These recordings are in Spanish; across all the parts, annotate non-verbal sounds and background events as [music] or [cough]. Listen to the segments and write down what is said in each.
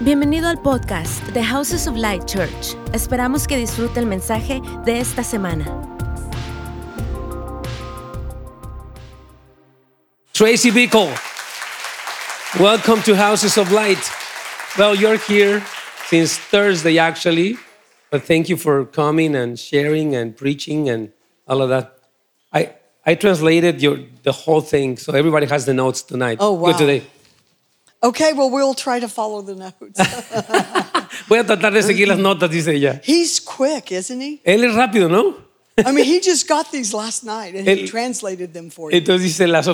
Bienvenido al podcast de Houses of Light Church. Esperamos que disfrute el mensaje de esta semana. Tracy Bickle, welcome to Houses of Light. Well, you're here since Thursday, actually, but thank you for coming and sharing and preaching and all of that. I, I translated your, the whole thing, so everybody has the notes tonight. Oh, wow. Good today. Okay, well, we'll try to follow the notes. [laughs] Voy a tratar de seguir las [laughs] notas, dice ella. He's quick, isn't he? Él es rápido, ¿no? I mean, he just got these last night and he El- translated them for you. Entonces dice, las,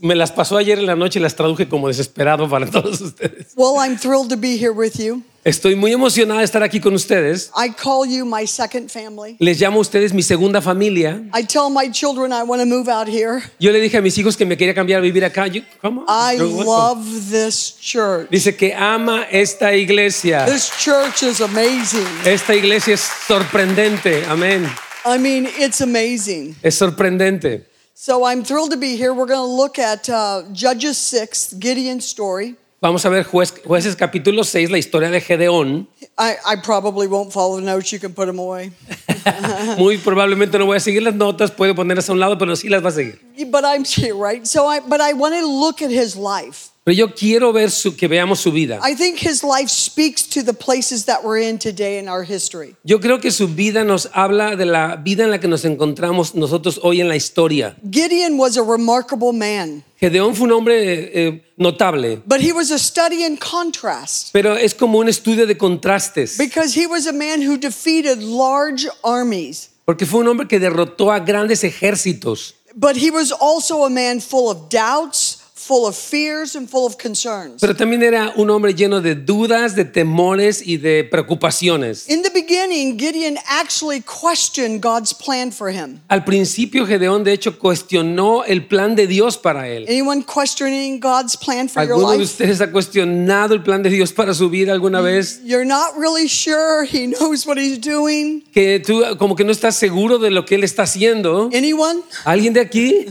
me las pasó ayer en la noche y las traduje como desesperado para [laughs] todos ustedes. Well, I'm thrilled to be here with you. Estoy muy emocionada de estar aquí con ustedes. I call you my second family. Les llamo a ustedes mi segunda familia. I tell my children I want to move out here. Yo le dije a mis hijos que me quería cambiar a vivir acá. Yo, ¿Cómo? I love this church. Dice que ama esta iglesia. This church is amazing. Esta iglesia es sorprendente. Amén. I mean, it's amazing. Es sorprendente. So I'm thrilled to be here. We're going to look at uh, Judges 6, Gideon's story. Vamos a ver juez- jueces capítulo 6, la historia de Gedeón. I, I probably won't follow the notes. You can put them away. [laughs] Muy probablemente no voy a seguir las notas, puede ponerlas a un lado, pero sí las va a seguir. But I'm here, [laughs] right? So I, but I want to look at his life. Pero yo quiero ver su, que veamos su vida. I think his life speaks to the places that we're in today in our history. Yo creo que su vida nos habla de la vida en la que nos encontramos nosotros hoy en la historia. Gideon was a remarkable man, Gedeón fue un hombre eh, notable, but he was a study in contrast pero es como un estudio de contrastes, because he was a man who defeated large armies, porque fue un hombre que derrotó a grandes ejércitos, but he was also a man full of doubts, full of fears, and full of concerns. pero también era un hombre lleno de dudas, de temores y de preocupaciones. In the beginning, Gideon actually questioned God's plan for him. Al principio Gedeón de hecho cuestionó el plan de Dios para él. Anyone questioning God's plan for your ¿Alguno de life? ustedes ha cuestionado el plan de Dios para su vida alguna vez? You're not really sure he knows what he's doing. Que tú como que no estás seguro de lo que él está haciendo. Anyone? ¿Alguien de aquí?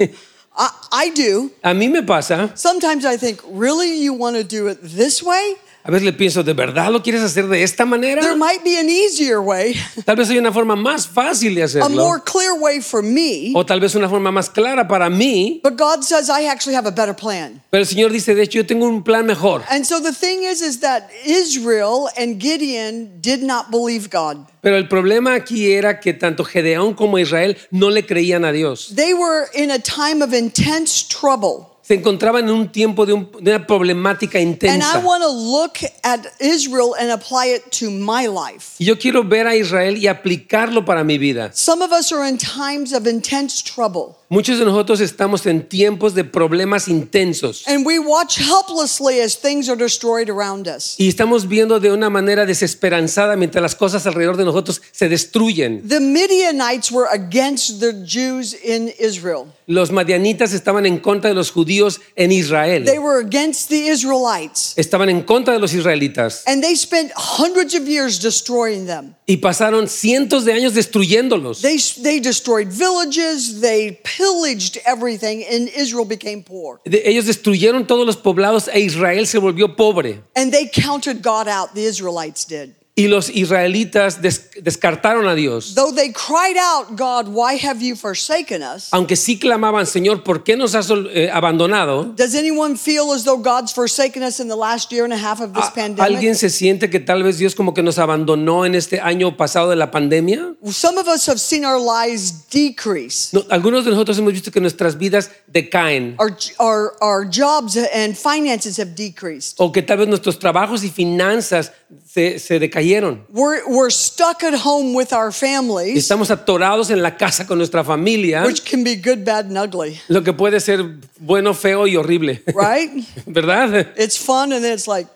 I, I do. A mí me pasa. Sometimes I think, really, you want to do it this way? A veces le pienso, ¿de verdad lo quieres hacer de esta manera? There might be an easier way, Tal vez hay una forma más fácil de a hacerlo. more clear way for me. O tal vez una forma más clara para mí. But God says I actually have a better plan. Pero el Señor dice, de hecho, yo tengo un plan mejor. And so the thing is, is that Israel and Gideon did not believe God. Pero el problema aquí era que tanto Gedeón como Israel no le creían a Dios. They were in a time of intense trouble. Se encontraban en un tiempo de, un- de una problemática And I intensa. want to look at Israel and apply it to my life. Y yo quiero ver a Israel y aplicarlo para mi vida. Some of us are in times of intense trouble. Muchos de nosotros estamos en tiempos de problemas intensos. And we watch helplessly as things are destroyed around us. Y estamos viendo de una manera desesperanzada mientras las cosas alrededor de nosotros se destruyen. The Midianites were against the Jews in Israel. Los madianitas estaban en contra de los judíos en Israel. They were against the Israelites. Estaban en contra de los israelitas. And they spent hundreds of years destroying them. Y pasaron cientos de años destruyéndolos. They, they destroyed villages, they pillaged everything, and Israel became poor. Ellos destruyeron todos los poblados e Israel se volvió pobre. And they counted God out, the Israelites did. Y los israelitas des- descartaron a Dios. Though they cried out, God, why have you forsaken us? Aunque sí clamaban, Señor, ¿por qué nos has eh, abandonado? Does anyone feel as though God's forsaken us in the last year and a half of this ¿A- pandemic? ¿Alguien se siente que tal vez Dios como que nos abandonó en este año pasado de la pandemia? Some of us have seen our lives decrease. No, algunos de nosotros hemos visto que nuestras vidas decaen Our, our, our jobs and finances have decreased. o que tal vez nuestros trabajos y finanzas se, se decayeron. We're, we're stuck at home with our families, Estamos atorados en la casa con nuestra familia, which can be good, bad, and ugly, lo que puede ser bueno, feo y horrible. right? [laughs] ¿Verdad? It's fun and then it's like,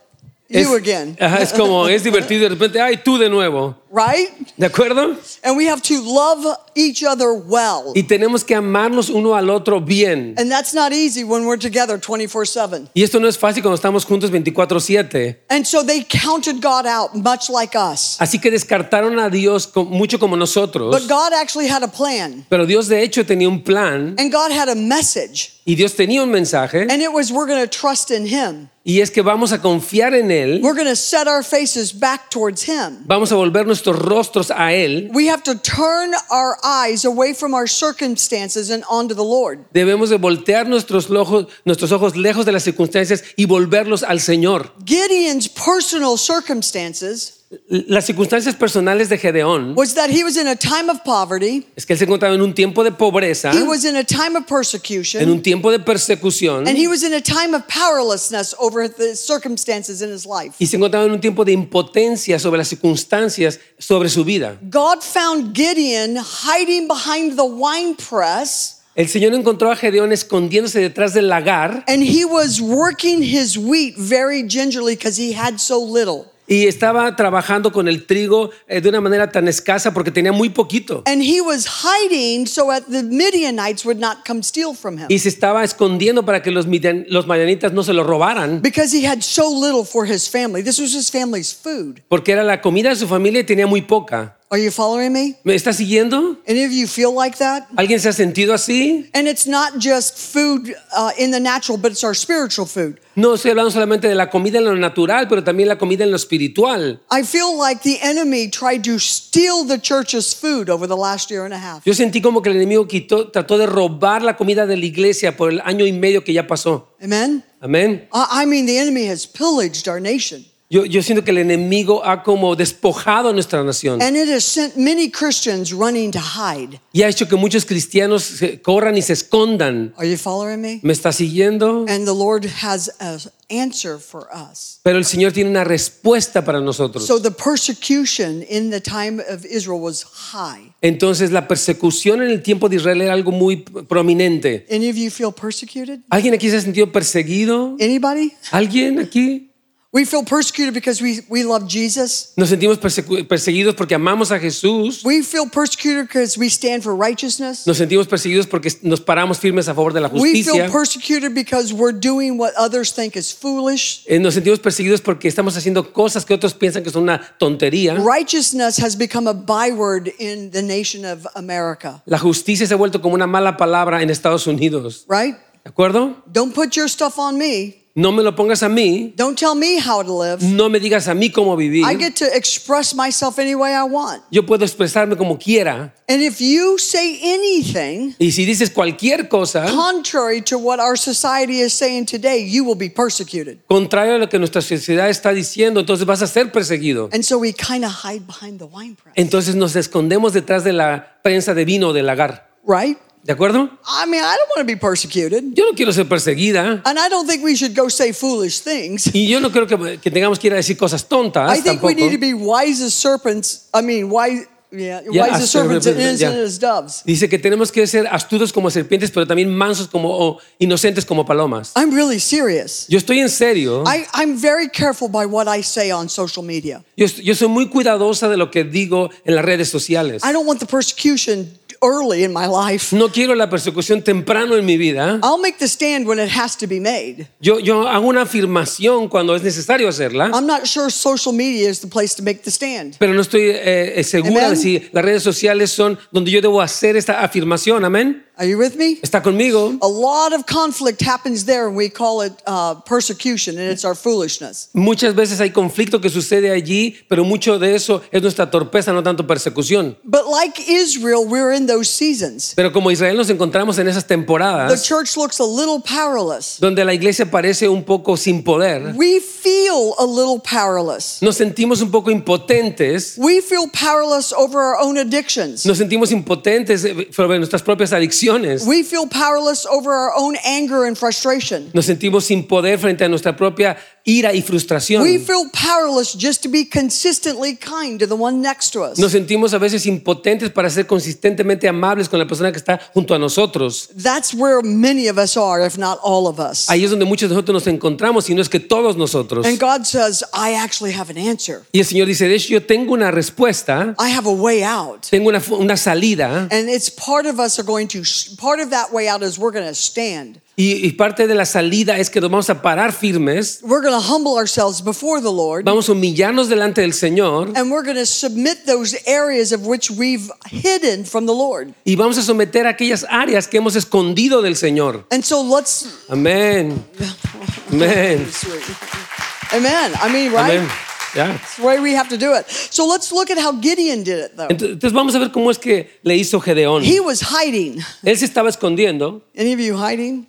Es, you again, [laughs] ajá, es como, es divertido de repente, ay, tú de nuevo. right? ¿De acuerdo? And we have to love each other well. Y tenemos que amarnos uno al otro bien. And that's not easy when we're together 24 7. Y esto no es fácil cuando estamos juntos 24/7. And so they counted God out, much like us. Así que descartaron a Dios mucho como nosotros. But God actually had a plan, Pero Dios de hecho tenía un plan and God had a message. y Dios tenía un mensaje And it was, we're going to trust in Him. Y es que vamos a confiar en Él, We're going to set our faces back towards Him. vamos a volver nuestros rostros a Él. We have to turn our eyes away from our circumstances and onto the Lord. Debemos de voltear nuestros ojos, nuestros ojos lejos de las circunstancias y volverlos al Señor. Gideon's personal circumstances Las circunstancias personales de Gedeón was that he was in a time of poverty, es que él se encontraba en un tiempo de pobreza, he was in a time of en persecution, un tiempo de persecución and he was in a time of powerlessness over the circumstances in his life. y se encontraba en un tiempo de impotencia sobre las circunstancias sobre su vida. God found Gideon hiding behind the wine press, El Señor encontró a Gedeón escondiéndose detrás del lagar and he was working his wheat very gingerly because he had so little. Y estaba trabajando con el trigo eh, de una manera tan escasa porque tenía muy poquito. And he was hiding so that the Midianites would not come steal from him Y se estaba escondiendo para que los, midian- los madianitas no se lo robaran because he had so little for his family. This was his family's food. porque era la comida de su familia y tenía muy poca. Are you following me? ¿Me está siguiendo? Any of you feel like that? ¿Alguien se ha sentido así? And it's not just food uh, in the natural, but it's our spiritual food. No estoy hablando solamente de la comida en lo natural, pero también la comida en lo espiritual. I feel like the enemy tried to steal the church's food over the last year and a half. Yo sentí como que el enemigo quitó, trató de robar la comida de la iglesia por el año y medio que ya pasó. Amen? Amén. I I mean, the enemy has pillaged our nation. Yo, yo siento que el enemigo ha como despojado a nuestra nación And it has sent many Christians running to hide. y ha hecho que muchos cristianos se corran y se escondan. Are you following me? ¿Me está siguiendo? And the Lord has an answer for us. Pero el Señor tiene una respuesta para nosotros. So the persecution in the time of Israel was high. Entonces la persecución en el tiempo de Israel era algo muy prominente. Any of you feel persecuted? ¿Alguien aquí se ha sentido perseguido? Anybody? ¿Alguien aquí? We feel persecuted because we, we love Jesus. Nos sentimos perseguidos porque amamos a Jesús. We feel persecuted because we stand for righteousness. Nos sentimos perseguidos porque nos paramos firmes a favor de la We feel justicia. persecuted because we're doing what others think is foolish. Eh, Nos sentimos perseguidos porque estamos haciendo cosas que otros piensan que son una tontería. Righteousness has become a byword in the nation of America, La justicia se ha vuelto como una mala palabra en Estados Unidos. right? ¿De acuerdo? Don't put your stuff on me. No me lo pongas a mí. Don't tell me how to live. No me digas a mí cómo vivir. I get to express myself any way I want. Yo puedo expresarme como quiera. And if you say anything Y si dices cualquier cosa contrary to what our society is saying today, you will be persecuted. contrario a lo que nuestra sociedad está diciendo, entonces vas a ser perseguido. And so we kind of hide behind the wine press, Entonces nos escondemos detrás de la prensa de vino del lagar. right? ¿De acuerdo? I mean, I don't want to be persecuted. Yo no quiero ser perseguida. And I don't think we should go say foolish things. Y yo no creo que, que tengamos que ir a decir cosas tontas I think we need to be wise as serpents. I mean, wise, yeah, Yeah, wise as serpents and innocent yeah. as doves. Dice que tenemos que ser astutos como serpientes, pero también mansos como o inocentes como palomas. I'm really serious. Yo estoy en serio. I, I'm very careful by what I say on social media. Yo, yo soy muy cuidadosa de lo que digo en las redes sociales. I don't want the persecution early in my life. No quiero la persecución temprano en mi vida. I'll make the stand when it has to be made. Yo, yo hago una afirmación cuando es necesario hacerla, I'm not sure social media is the place to make the stand. pero no estoy eh, eh, segura Amen. de si las redes sociales son donde yo debo hacer esta afirmación. Amén. Are you with me? ¿Está conmigo? A lot of conflict happens there, and we call it uh, persecution, and it's our foolishness. Muchas veces hay conflicto que sucede allí, pero mucho de eso es nuestra torpeza, no tanto persecución. But like Israel, we're in those seasons. Pero como Israel nos encontramos en esas The temporadas church looks a little powerless. donde la iglesia parece un poco sin poder, We feel a little powerless. nos sentimos un poco impotentes, We feel powerless over our own addictions. nos sentimos impotentes sobre nuestras propias adicciones, We feel powerless over our own anger and frustration. nos sentimos sin poder frente a nuestra propia ira y frustración. We feel powerless just to be consistently kind to the one next to us. Nos sentimos a veces impotentes para ser consistentemente amables con la persona que está junto a nosotros. That's where many of us are, if not all of us. Ahí es donde muchos de nosotros nos encontramos y no es que todos nosotros. And God says, I actually have an answer. Y el Señor dice, de hecho yo tengo una respuesta, I have a way out. tengo una salida And it's part of us are going to part of that way out is we're going to stand. Y, y parte de la salida es que nos vamos a parar firmes, We're going to humble ourselves before the Lord. vamos a humillarnos delante del Señor And we're going to submit those areas of which we've hidden from the Lord. y vamos a someter aquellas áreas que hemos escondido del Señor. And so let's. Amén. [laughs] Amén. Amen. I mean, right? Amén. Ya. That's the way we have to do it. So let's look at how Gideon did it, though. Entonces vamos a ver cómo es que le hizo Gedeón. He was hiding. Él se estaba escondiendo. Any of you hiding?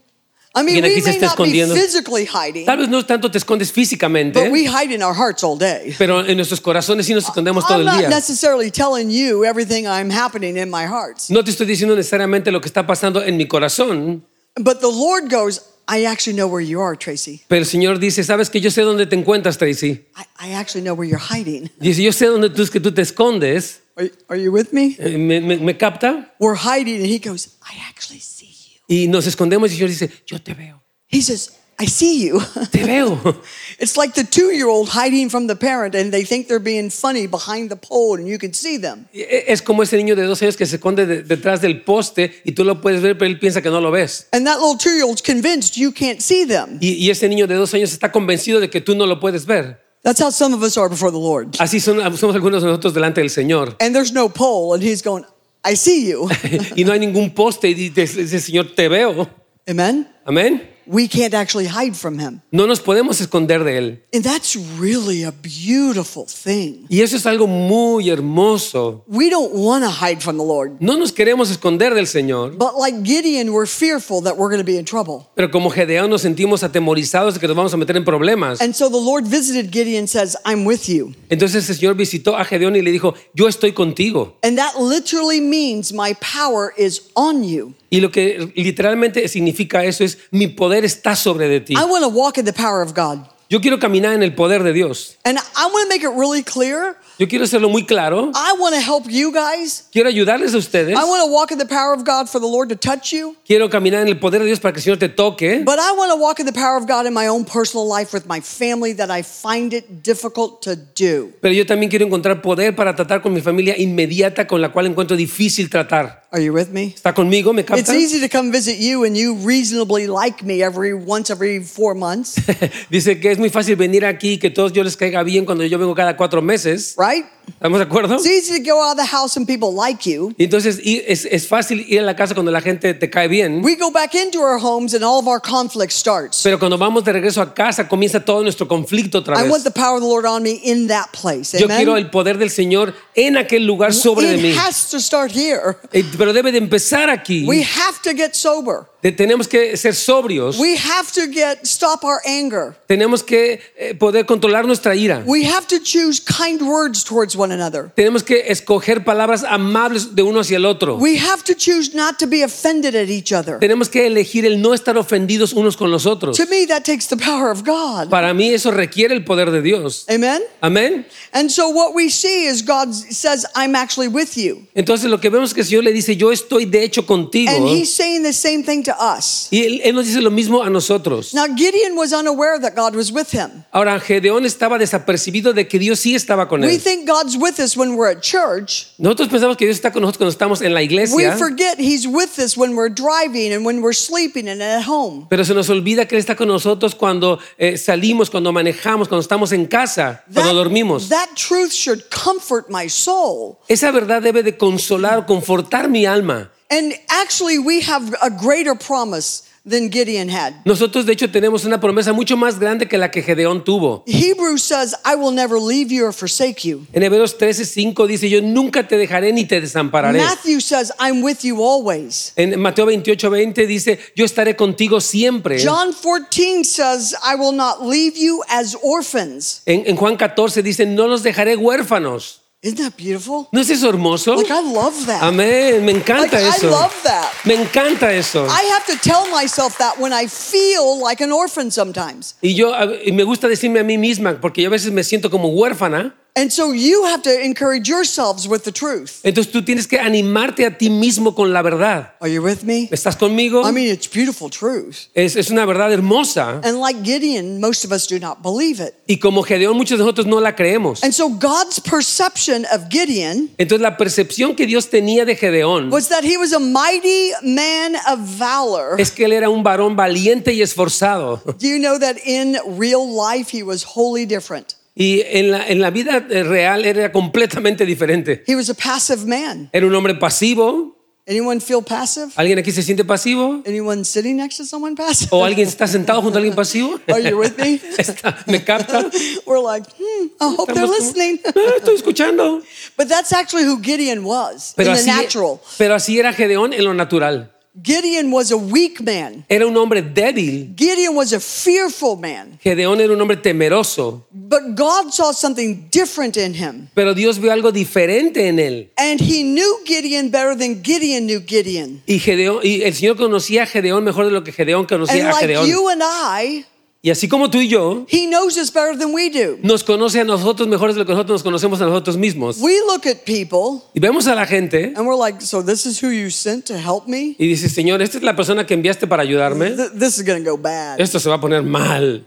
I mean, ¿Quién aquí we may está not be escondiendo? physically hiding, Tal vez no tanto te escondes físicamente, but we hide in our hearts all day. pero en nuestros corazones sí nos escondemos todo I'm el not día. necessarily telling you everything I'm happening in my hearts, No te estoy diciendo necesariamente lo que está pasando en mi corazón, but the Lord goes, I actually know where you are, Tracy. pero el Señor dice, sabes que yo sé dónde te encuentras, Tracy. I, I actually know where you're hiding. Dice, yo sé dónde tú es que tú te escondes. Are, are you with me? Eh, ¿Me, me- me capta? We're hiding, and He goes, I actually see you. Y nos escondemos y el Señor dice, yo te veo, He says, I see you. te veo. [laughs] it's like the two year old hiding from the parent, and they think they're being funny behind the pole, and you can see them. Y e- Es como ese niño de dos años que se esconde de- detrás del poste y tú lo puedes ver, pero él piensa que no lo ves. And that little two year old's convinced you can't see them. Y, y ese niño de dos años está convencido de que tú no lo puedes ver. That's how some of us are before the Lord. Así son, somos algunos de nosotros delante del Señor. And there's no pole, and He's going, I see you. [laughs] y no hay ningún poste y dice, dice, Señor, te veo. Amen? Amén. We can't actually hide from Him. No nos podemos esconder de Él. And that's really a beautiful thing. Y eso es algo muy hermoso. We don't want to hide from the Lord. No nos queremos esconder del Señor, But like Gideon, we're fearful that we're going to be in trouble. pero como Gedeón nos sentimos atemorizados de que nos vamos a meter en problemas. And so the Lord visited Gideon and says, I'm with you. Entonces el Señor visitó a Gedeón y le dijo, yo estoy contigo. And that literally means my power is on you. Y lo que literalmente significa eso es, mi poder está sobre de ti. I want to walk in the power of God. Yo quiero caminar en el poder de Dios. And I want to make it really clear. Yo quiero hacerlo muy claro. I want to help you guys. Quiero ayudarles a ustedes. I want to walk in the power of God for the Lord to touch you. Quiero caminar en el poder de Dios para que el Señor te toque. But I want to walk in the power of God in my own personal life with my family that I find it difficult to do. Pero yo también quiero encontrar poder para tratar con mi familia inmediata con la cual encuentro difícil tratar. Are you with me? ¿Está conmigo? ¿Me It's capta? easy to come visit you and you reasonably like me every once every four months, [laughs] Dice que es muy fácil venir aquí y que todos yo les caiga bien cuando yo vengo cada cuatro meses. right? ¿Estamos de acuerdo? It's easy to go out of the house and people like you. Y entonces y es, es fácil ir a la casa cuando la gente te cae bien. We go back into our homes and all of our conflict starts. Pero cuando vamos de regreso a casa comienza todo nuestro conflicto otra I vez. want the power of the Lord on me in that place. Yo quiero Amen. el poder del Señor en aquel lugar sobre de mí. It has to start here. Eh, Pero debe de empezar aquí. We have to get sober. Tenemos que ser sobrios. We have to get stop our anger. Tenemos que eh, poder controlar nuestra ira. We have to choose kind words towards one another. Tenemos que escoger palabras amables de uno hacia el otro. We have to choose not to be offended at each other. Tenemos que elegir el no estar ofendidos unos con los otros. To me, that takes the power of God. Para mí eso requiere el poder de Dios. Amen. Amén. And so what we see is God says, I'm actually with you. Entonces lo que vemos es que el Señor le dice, yo estoy de hecho contigo. And he's saying the same thing to us. Y él, él nos dice lo mismo a nosotros. Now, Gideon was unaware that God was with him. Ahora, Gedeón estaba desapercibido de que Dios sí estaba con We él. think God's with us when we're at church. Nosotros pensamos que Dios está con nosotros cuando estamos en la We iglesia, forget he's with us when we're driving and when we're sleeping and at home. pero se nos olvida que Él está con nosotros cuando eh, salimos, cuando manejamos, cuando estamos en casa, cuando dormimos. that truth should comfort my soul. Esa verdad debe de consolar confortar mi alma. And actually, we have a greater promise than Gideon had. Nosotros de hecho tenemos una promesa mucho más grande que la que Gedeón tuvo. Hebrews says, I will never leave you or forsake you. En Hebreos 13:5 dice, yo nunca te dejaré ni te desampararé. Matthew says, I'm with you always. En Mateo 28:20 dice, yo estaré contigo siempre. John 14 says, I will not leave you as orphans. En, en Juan 14 dice, no los dejaré huérfanos. Isn't that beautiful? ¿No es eso hermoso? Like, I love that. Amén, me encanta Like, I eso. love that. Me encanta eso. I have to tell myself that when I feel like an orphan sometimes. Y yo y me gusta decirme a mí misma, porque yo a veces me siento como huérfana, And so you have to encourage yourselves with the truth. Entonces tú tienes que animarte a ti mismo con la verdad. Are you with me? ¿Estás conmigo? I mean, it's beautiful truth. Es, es una verdad hermosa. And like Gideon, most of us do not believe it. Y como Gedeón, muchos de nosotros no la creemos. And so God's perception of Gideon Entonces la percepción que Dios tenía de Gedeón was that he was a mighty man of valor. es que él era un varón valiente y esforzado. Do you know that in real life he was wholly different? Y en la, en la vida eh, real era completamente diferente. He was a passive man. Era un hombre pasivo. Anyone feel passive? ¿Alguien aquí se siente pasivo? Anyone sitting next to someone passive? ¿O alguien está sentado junto a alguien pasivo? [laughs] Are you with me? [laughs] Está- ¿Me capta? [laughs] We're like, hmm, I hope they're Estamos como, listening. "Ah, estoy escuchando. But that's actually who Gideon was Pero in the así, natural. pero así era Gedeón en lo natural. Gideon was a weak man. Era un hombre débil. Gideon was a fearful man. Gedeón era un hombre temeroso. But God saw something different in him. Pero Dios vio algo diferente en él. And he knew Gideon better than Gideon knew Gideon. Y, Gedeón, y el Señor conocía a Gedeón mejor de lo que Gedeón And conocía a like Gedeón. you and I, Y así como tú y yo, he knows us better than we do. nos conoce a nosotros mejor de lo que nosotros nos conocemos a nosotros mismos. We look at people Y vemos a la gente and we're like, so this is who you sent to help me? y dice, Señor, esta es la persona que enviaste para ayudarme. Th- This is going to go bad. Esto se va a poner mal.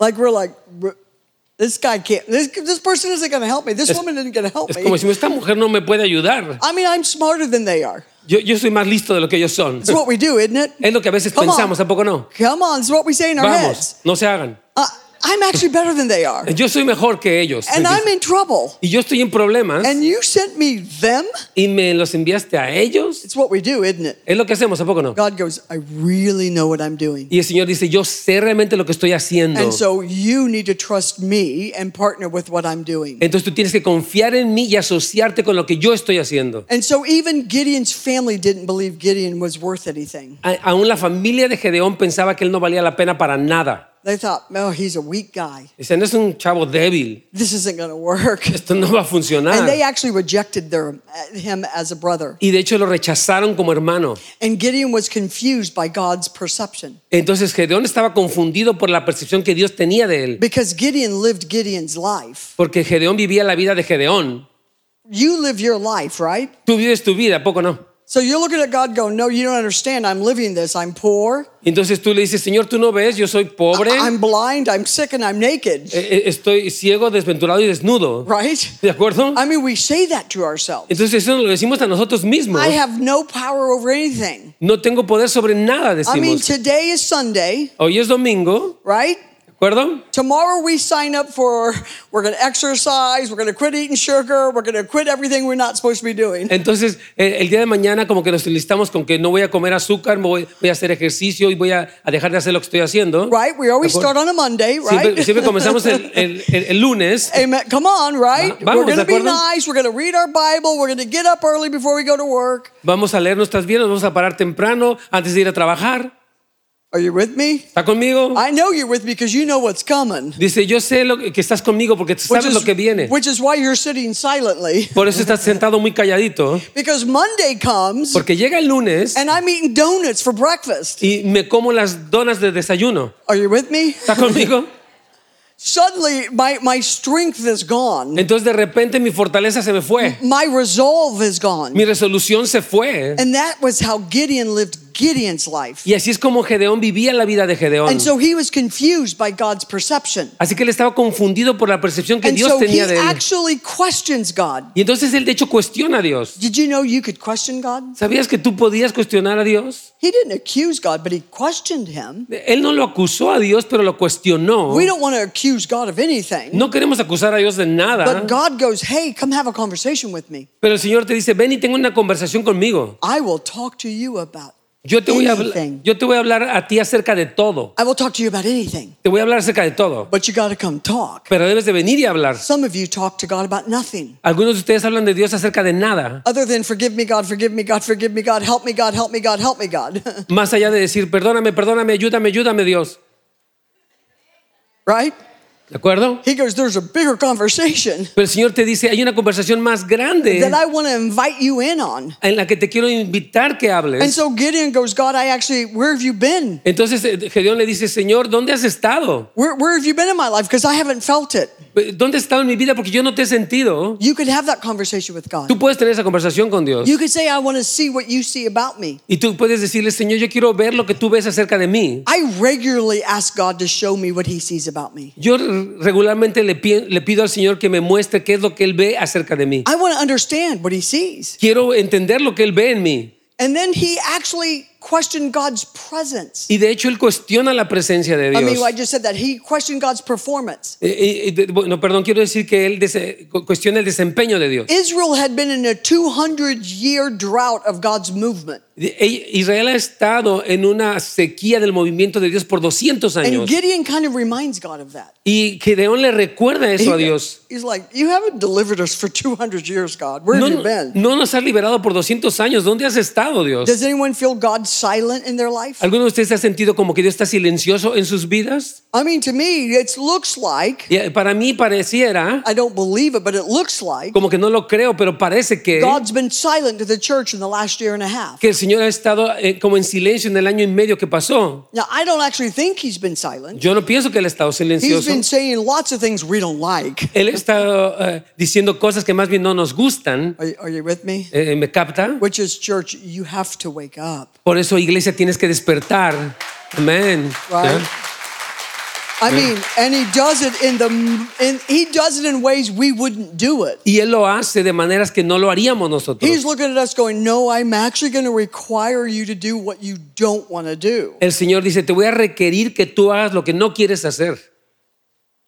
Like we're like, "R- this guy can't, this, this person isn't going to help me. This Es- woman isn't going to help Es me. como si esta mujer no me puede ayudar. I mean, I'm smarter than they are. Yo, yo soy más listo de lo que ellos son. It's what we do, isn't it? Es lo que a veces Come on. pensamos, ¿a poco no? Come on, it's what we say in our Vamos, heads. no se hagan. Uh, I'm actually better than they are. Yo soy mejor que ellos. And I'm in trouble. Y yo estoy en problemas And you sent me them? y me los enviaste a ellos. It's what we do, isn't it? Es lo que hacemos, ¿a poco no? God goes, I really know what I'm doing. Y el Señor dice, yo sé realmente lo que estoy haciendo. And so you need to trust me and partner with what I'm doing. Entonces tú tienes que confiar en mí y asociarte con lo que yo estoy haciendo. And so even Gideon's family didn't believe Gideon was worth anything. Aún la familia de Gedeón pensaba que él no valía la pena para nada. They thought, oh, he's a weak guy. Dicen, es un chavo débil. This isn't going to work. [laughs] Esto no va a And funcionar. they actually rejected their, him as a brother. Y de hecho lo rechazaron como hermano. And Gideon was confused by God's perception Entonces Gedeón estaba confundido por la percepción que Dios tenía de él. because Gideon lived Gideon's life. Porque Gedeón vivía la vida de Gedeón. You live your life, right? Tú vives tu vida, ¿a poco no? So you're looking at God going, no, you don't understand. I'm living this. I'm poor. Entonces tú le dices, Señor, tú no ves, yo soy pobre, I'm blind. I'm sick and I'm naked. eh, eh, estoy ciego, desventurado y desnudo. Right? ¿De acuerdo? I mean, we say that to ourselves. Entonces eso lo decimos a nosotros mismos. I have no power over anything. No tengo poder sobre nada, I mean, decimos. today is Sunday, Hoy es domingo, right? ¿De acuerdo? Tomorrow we sign up for, we're going to exercise, we're going to quit eating sugar, we're going to quit everything we're not supposed to be doing. Entonces, eh, el día de mañana como que nos enlistamos con que no voy a comer azúcar, voy, voy a hacer ejercicio y voy a, a dejar de hacer lo que estoy haciendo. Right? We always start on a Monday, right? siempre comenzamos el, el- el- el lunes. [laughs] Amen. Come on, right? Va- vamos, we're going ¿de to be nice. We're going to read our Bible. We're going to get up early before we go to work. Vamos a leer nuestras vidas, vamos a parar temprano antes de ir a trabajar. Are you with me? ¿Está conmigo? I know you're with me because you know what's coming. Dice, yo sé lo que, que estás conmigo porque tú Which sabes lo que viene. which is why you're sitting silently. Por eso estás sentado muy calladito. Because Monday comes Porque llega el lunes and I'm eating donuts for breakfast. y me como las donas de desayuno. Are you with me? ¿Está conmigo? [laughs] Suddenly, my, my strength is gone. Entonces de repente mi fortaleza se me fue. My resolve is gone. Mi resolución se fue. And that was how Gideon lived Gideon's life. Y así es como Gedeón vivía la vida de Gedeón. And so he was confused by God's perception. Así que él estaba confundido por la percepción que And Dios so he tenía de él. actually questions God. Y entonces él de hecho cuestiona a Dios. Did you know you could question God? ¿Sabías que tú podías cuestionar a Dios? He didn't accuse God, but he questioned him. Él no lo acusó a Dios, pero lo cuestionó. We don't want to accuse God of anything. No queremos acusar a Dios de nada. But God goes, hey, come have a conversation with me. Pero el Señor te dice, ven y tengo una conversación conmigo. I will talk to you about Yo te, voy a yo te voy a hablar a ti acerca de todo. I will talk to you about anything. Te voy a hablar acerca de todo. But you got to come talk. Pero debes de venir y hablar. Some of you talk to God about nothing. Algunos de ustedes hablan de Dios acerca de nada. Other than forgive me, God, forgive me, God, forgive me, God, help me, God, help me, God, help me, God. [laughs] Más allá de decir, perdóname, perdóname, ayúdame, ayúdame Dios. right? ¿De acuerdo? He goes, There's a bigger conversation Pero el Señor te dice, hay una conversación más grande that I want to invite you in on. en la que te quiero invitar que And hables. so Gideon goes, God, I actually, where have you been? Entonces eh, Gedeón le dice, Señor, ¿dónde has estado? Where, where have you been in my life? Because I haven't felt it. ¿Dónde has estado en mi vida? Porque yo no te he sentido. You could have that conversation with God. Tú puedes tener esa conversación con Dios. You could say, I want to see what you see about me. Y tú puedes decirle, Señor, yo quiero ver lo que tú ves acerca de mí. I regularly ask God to show me what he sees about me. Yo regularmente le, pi- le pido al Señor que me muestre qué es lo que Él ve acerca de mí. I want to understand what he sees. Quiero entender lo que Él ve en mí. And then he actually questioned God's presence. Y de hecho Él cuestiona la presencia de I mean, Dios. I just said that. He questioned God's performance. Eh, eh, de- bueno, perdón, quiero decir que Él dese- cu- cuestiona el desempeño de Dios. Israel had been in a 200 year drought of God's movement. Eh, Israel ha estado en una sequía del movimiento de Dios por 200 And años. Gideon kind of reminds God of that. Y Gedeón le recuerda eso a He- Dios. He's like, You haven't delivered us for 200 years, God. Where No, have you been? no nos has liberado por 200 años. ¿Dónde has estado, Dios? Does anyone feel God silent in their life? ¿Alguno de ustedes ha sentido como que Dios está silencioso en sus vidas? I mean, to me, it looks like, Y eh, para mí pareciera, I don't believe it, but it looks like como que no lo creo, pero parece que, God's been silent to the church in the last year and a half. que el Señor ha estado eh, como en silencio en el año y medio que pasó. Now, I don't actually think he's been silent. Yo no pienso que Él ha estado He's silencioso. been saying lots of things we don't like. Él está eh, diciendo cosas que más bien no nos gustan. Are, are you with me? Eh, ¿Me capta? Which is, church, you have to wake up. Por eso, iglesia, tienes que despertar. Amén. Right. ¿Ya? I mean, and he does it in the, in, he does it in ways we wouldn't do it. Y Él lo hace de maneras que no lo haríamos nosotros. He's looking at us going, No, I'm actually going to require you to do what you don't want to do. El Señor dice, te voy a requerir que tú hagas lo que no quieres hacer.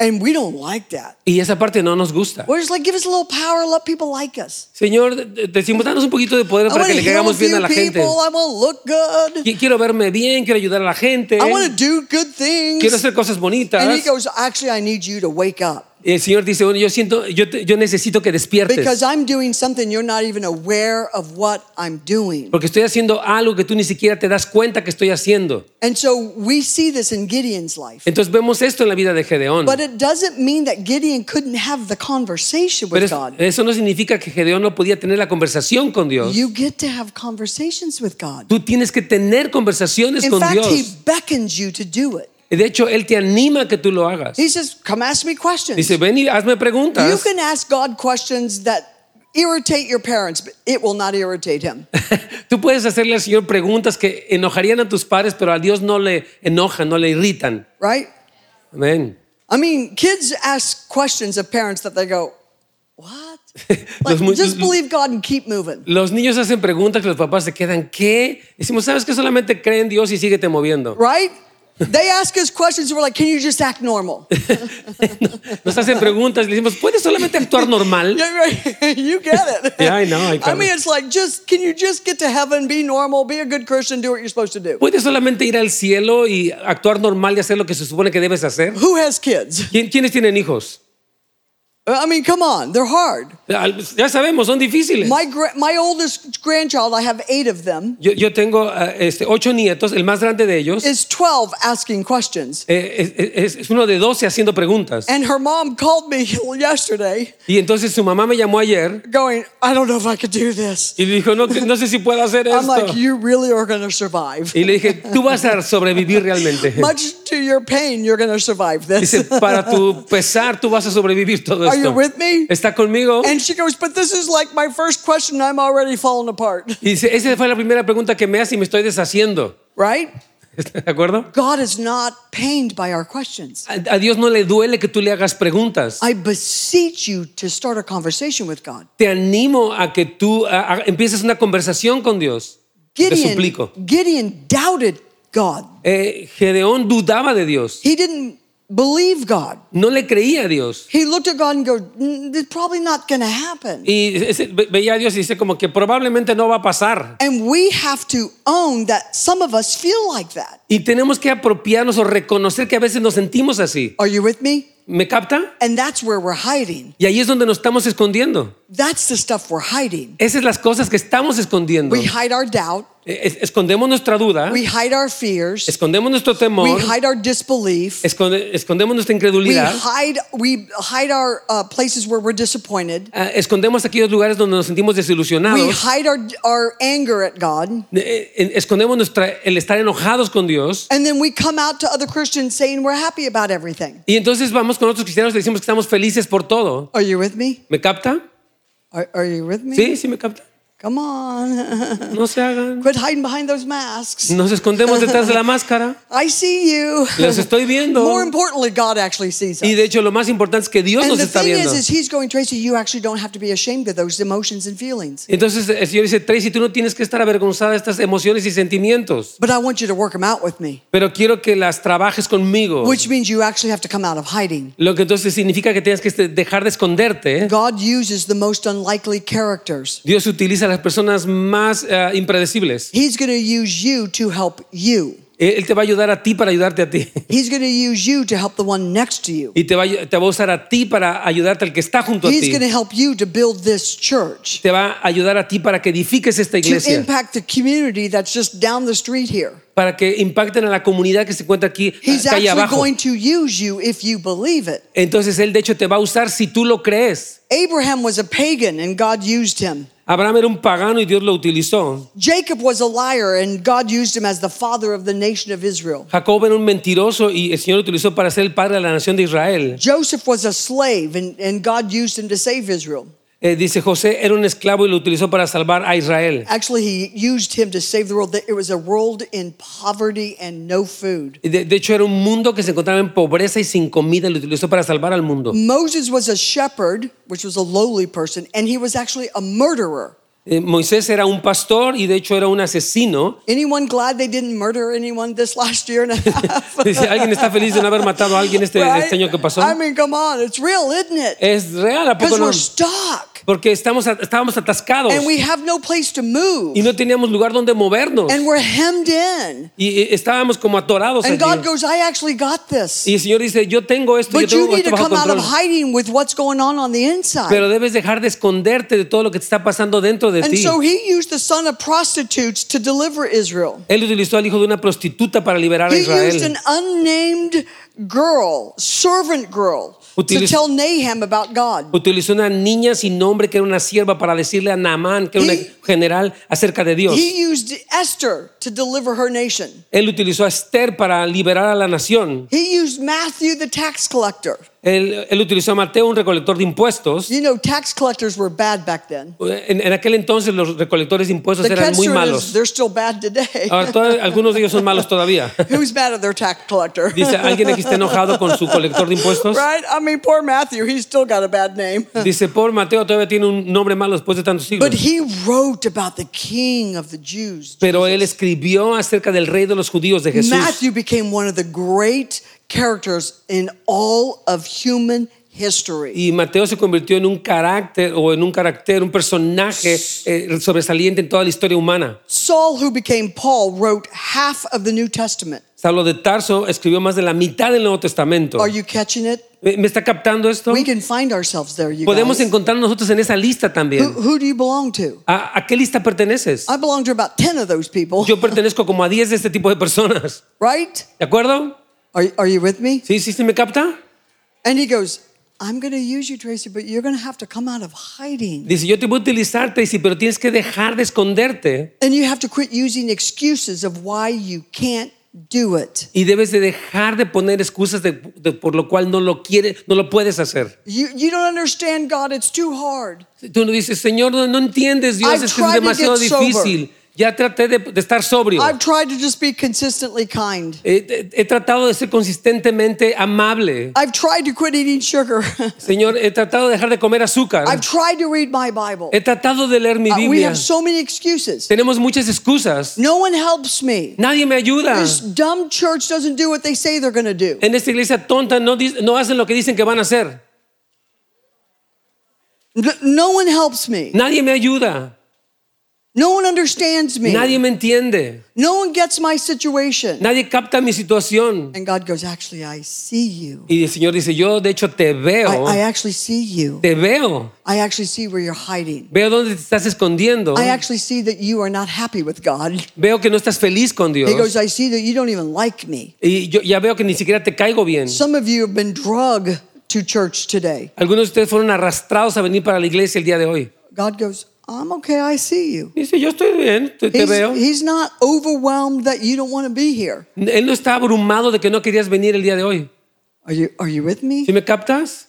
And we don't like that. Y esa parte no nos gusta. We're just like, give us a little power, let people like us. Señor, de- de- decimos, danos un poquito de poder para que le hagamos bien a la gente. I want to look good. Qui- Quiero verme bien, quiero ayudar a la gente. I want to do good things. Quiero hacer cosas bonitas. And he goes, Actually, I need you to wake up el Señor dice, bueno, yo siento, yo, yo necesito que despiertes. because I'm doing something you're not even aware of what I'm doing. Porque estoy haciendo algo que tú ni siquiera te das cuenta que estoy haciendo. And so we see this in Gideon's life. Entonces vemos esto en la vida de Gedeón. But it doesn't mean that Gideon couldn't have the conversation Pero with es- God. eso no significa que Gedeón no podía tener la conversación con Dios. You get to have conversations with God. Tú tienes que tener conversaciones In con fact, He Dios. beckons you to do it. De hecho, Él te anima a que tú lo hagas. He says, Come ask me questions. Dice, ven y hazme You preguntas. can ask God questions that irritate your parents, but it will not irritate Him. [laughs] Tú puedes hacerle al Señor preguntas que enojarían a tus padres, pero a Dios no le enojan, no le irritan. Right? Amén. I mean, kids ask questions of parents that they go, What? [laughs] Like, just believe God and keep moving. Los niños hacen preguntas que los papás se quedan, ¿qué? Decimos, ¿sabes que Solamente cree en Dios y síguete moviendo. Right? They ask us questions and we're like, Can you just act normal? [laughs] Nos hacen preguntas y le decimos, ¿puedes solamente actuar normal? [laughs] Yeah, right. [laughs] you get it. Yeah, I know, I I mean, it. it's like, just can you just get to heaven, be normal, be a good Christian, do what you're supposed to do? ¿Puedes solamente ir al cielo y actuar normal y hacer lo que se supone que debes hacer? Who has kids? ¿Quién- ¿Quiénes tienen hijos? I mean, come on, they're hard. Ya sabemos, son difíciles. My my oldest grandchild, I have eight of them, Yo, yo tengo eh, este, ocho nietos, el más grande de ellos is 12 asking questions. eh, es, es- uno de 12 haciendo preguntas. And her mom called me [laughs] yesterday Y entonces su mamá me llamó ayer going, I don't know if I could do this. y dijo, no, no sé si puedo hacer I'm like, esto. you really are going to survive. Y le dije, tú vas a sobrevivir realmente. [laughs] Much to your pain, you're going to survive this. Dice, para tu pesar, tú vas a sobrevivir todo [laughs] esto. With me? ¿Está conmigo? And she goes, but this is like my first question. I'm already falling apart. Y dice, esa fue la primera pregunta que me hace y me estoy deshaciendo. Right? ¿Está de acuerdo? God is not pained by our questions. A, Dios no le duele que tú le hagas preguntas. I beseech you to start a conversation with God. Te animo a que tú a- a- empieces una conversación con Dios. Te Gideon, suplico. Gideon doubted God. Eh, Gedeón dudaba de Dios. He didn't believe God. No le creía a Dios. He looked at God and go, "Mm, it's probably not going to happen. Y veía a Dios y dice como que probablemente no va a pasar. And we have to own that some of us feel like that. Y tenemos que apropiarnos o reconocer que a veces nos sentimos así. Are you with me? ¿Me capta? And that's where we're hiding. Y ahí es donde nos estamos escondiendo. That's the stuff we're hiding. Esas las cosas que estamos escondiendo. We hide our doubt. Es- escondemos nuestra duda, we hide our fears, escondemos nuestro we temor, hide our disbelief, esconde- escondemos nuestra we incredulidad, hide we hide our uh, places where we're disappointed. ah, escondemos aquellos lugares donde nos sentimos We desilusionados, hide our, our anger at God. eh, escondemos nuestra, el estar enojados con Dios. And then we come out to other Christians saying we're happy about everything. Y entonces vamos con otros cristianos y decimos que estamos felices por todo. Are you with me? ¿Me capta? Are, are you with me? Sí, sí me capta. Come on. [laughs] No se hagan. Quit hiding behind those masks. Nos escondemos detrás de la máscara. [laughs] I see you. Los estoy viendo. More importantly, God actually sees us. Y de hecho lo más importante es que Dios And nos the está thing viendo. is, is He's going, Tracy, you actually don't have to be ashamed of those emotions and feelings. Entonces el Señor dice, Tracy, tú no tienes que estar avergonzada de estas emociones y sentimientos, But I want you to work them out with me, pero quiero que las trabajes conmigo. which means you actually have to come out of hiding. Lo que entonces significa que tienes que este, dejar de esconderte. God uses the most unlikely characters. Dios utiliza a las personas más eh, impredecibles. He's going to use you to help you. Él te va a ayudar a ti para ayudarte a ti. [laughs] He's going to use you to help the one next to you. Y te va, a- te va a usar a ti para ayudarte al que está junto a He's ti. going to help you to build this church, Te va a ayudar a ti para que edifiques esta to iglesia. impact the community that's just down the street here. Para que impacten a la comunidad que se encuentra aquí, He's calle actually abajo. going to use you if you believe it. Entonces Él de hecho te va a usar si tú lo crees. Abraham was a pagan and God used him. Abraham era un pagano y Dios lo utilizó. Jacob was a liar and God used him as the father of the nation of Israel. Jacob era un mentiroso y el Señor lo utilizó para ser el padre de la nación de Israel. Joseph was a slave and, and God used him to save Israel. Eh, dice José era un esclavo y lo utilizó para salvar a Israel. Actually, he used him to save the world. It was a world in poverty and no food. De, de hecho era un mundo que se encontraba en pobreza y sin comida y lo utilizó para salvar al mundo. Moses was a shepherd, which was a lowly person, and he was actually a murderer. Eh, Moisés era un pastor y de hecho era un asesino. Anyone glad they didn't murder anyone this last year and a [laughs] half? Dice, ¿alguien está feliz de no haber matado a alguien este, Right? este año que pasó? I mean, come on, it's real, isn't it? Es real, ¿a poco no? we're stuck Porque estamos, estábamos atascados and we have no place to move y no teníamos lugar donde movernos. and we're hemmed in. Y estábamos como atorados And allí. God goes, I actually got this. Y el Señor dice, yo tengo esto, yo you tengo need esto to bajo come out of control. hiding with what's going on on the inside. Pero debes dejar de esconderte de todo lo que te está pasando dentro de And ti. so he used the son of prostitutes to deliver Israel. Él utilizó al hijo de una prostituta para liberar a He used an unnamed girl, servant girl, to Utiliz- tell Nahum about God. Utilizó una niña sin nombre que era una sierva para decirle a Naamán, que era un He- general, acerca de Dios. He used Esther to deliver her nation. Él utilizó a Esther para liberar a la nación. He used Matthew, the tax collector. Él, él utilizó a Mateo, un recolector de impuestos. You know, tax collectors were bad back then. En, en aquel entonces los recolectores de impuestos The eran muy is malos. they're still bad today. Ahora, todos- algunos de ellos son malos todavía. [laughs] Who's mad at their tax collector? Dice, ¿alguien aquí [laughs] está enojado con su colector de impuestos? right? I mean, poor Matthew, he's still got a bad name. [laughs] Dice, por Mateo todavía tiene un nombre malo después de tantos siglos. But he wrote about the king of the Jews. Pero él escribió acerca del rey de los judíos de Jesús. Matthew became one of the great characters in all of human history. Y Mateo se convirtió en un carácter o en un carácter, un personaje eh, sobresaliente en toda la historia humana. Saul, who became Paul, wrote half of the New Testament. Saulo de Tarso escribió más de la mitad del Nuevo Testamento. Are you catching it? ¿Me está captando esto? We can find ourselves there, you Podemos encontrar nosotros en esa lista Who, también. who do you belong to? ¿A, a qué lista perteneces? I belong to about 10 of those people, Yo pertenezco como a 10 de este tipo de personas. [laughs] right? ¿De acuerdo? Are, are you with me? ¿Sí, sí, sí me capta? And he goes, I'm going to use you, Tracy, but you're going to have to come out of hiding. Dice, yo te voy a utilizar, Tracy, pero tienes que dejar de esconderte And you have to quit using excuses of why you can't do it. y debes de dejar de poner excusas de, de por lo cual no lo quiere, no lo puedes hacer. You, you don't understand God, it's too hard. Tú no dices, Señor, no, no entiendes, Dios, I've es que demasiado sober. Ya traté de, de estar sobrio. I've tried to just be consistently kind. He, he- he tratado de ser consistentemente amable. I've tried to quit eating sugar. [laughs] Señor, he tratado de dejar de comer azúcar. I've tried to read my Bible. He tratado de leer mi Uh, we Biblia. have so many excuses. Tenemos muchas excusas. No one helps me. Nadie me ayuda. This dumb church doesn't do what they say they're going to do. En esta iglesia tonta no, hacen lo que dicen que van a hacer. No one helps me. Nadie me ayuda. No one understands me. Nadie me entiende. No one gets my situation. Nadie capta mi situación. And God goes, Actually, I see you. Y el Señor dice, yo de hecho te veo. I, I actually see you. Te veo. I actually see where you're hiding. Veo dónde te estás escondiendo. I actually see that you are not happy with God. Veo que no estás feliz con He goes, Dios. I see that you don't even like me. Y yo ya veo que ni siquiera te caigo bien. Some of you have been drugged to church today. Algunos de ustedes fueron arrastrados a venir para la iglesia el día de hoy. God goes, I'm okay, I see you. Dice, yo estoy bien, te, te He's, veo. he's not overwhelmed that you don't want to be here. Él no está abrumado de que no querías venir el día de hoy. Are you, are you with me? ¿Sí me captas?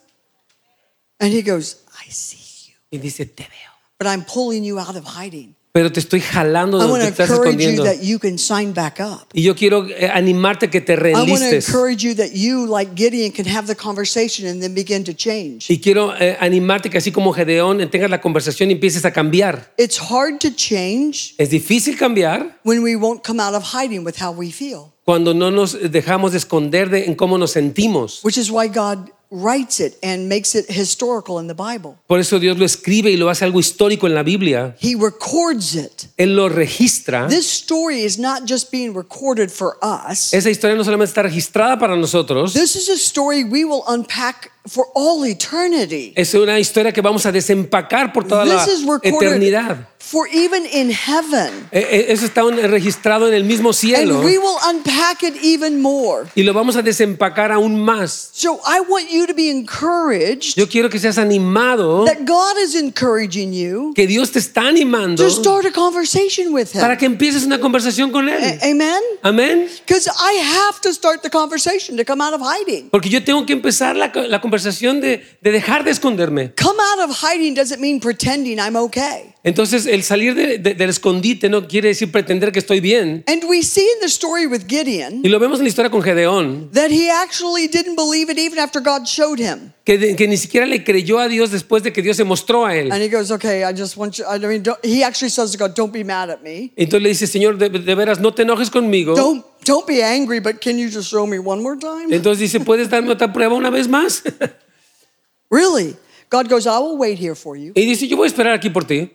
And he goes, I see you. Y dice, te veo. But I'm pulling you out of hiding. Pero te estoy jalando de I donde want te to estás encourage you escondiendo. that you can sign back up. Y yo quiero eh, animarte que te I want to reenlistes. encourage you that you, like Gideon, can have the conversation and then begin to change. Y quiero eh, animarte que así como Gedeón eh, tengas la conversación y empieces a cambiar. It's hard to change Es difícil cambiar when we won't come out of hiding with how we feel, cuando no nos dejamos de esconder de, en cómo nos sentimos. which is why God writes it and makes it historical in the Bible. Por eso Dios lo escribe y lo hace algo histórico en la Biblia. He records it. Él lo registra. This story is not just being recorded for us. Esa historia no solamente está registrada para nosotros, This is a story we will unpack for all eternity. es una historia que vamos a desempacar por toda la This is recorded eternidad. for even in heaven. Eh, eh, Eso está registrado en el mismo cielo And we will unpack it even more. y lo vamos a desempacar aún más. So I want you to be encouraged Yo quiero que seas animado, that God is encouraging you que Dios te está animando to start a conversation with para Him. que empieces una conversación con Él. A- Amen? Amén. Because I have to start the conversation to come out of hiding. Porque yo tengo que empezar la, la conversación de, de dejar de esconderme. Come out of hiding doesn't mean pretending I'm okay. Entonces, el salir de- de- del escondite no quiere decir pretender que estoy bien. And we see in the story with Gideon Y lo vemos en la historia con Gedeón, that he actually didn't believe it even after God showed him. que, de- que ni siquiera le creyó a Dios después de que Dios se mostró a él. And he goes, okay, I just want you, I mean, don't, he actually says to God, don't be mad at me. Entonces le dice, Señor, de, de veras, no te enojes conmigo. Don't, don't be angry, but can you just show me one more time? Entonces dice, ¿puedes darme otra prueba una vez más? [laughs] Really? God goes, I will wait here for you. y dice, yo voy a esperar aquí por ti.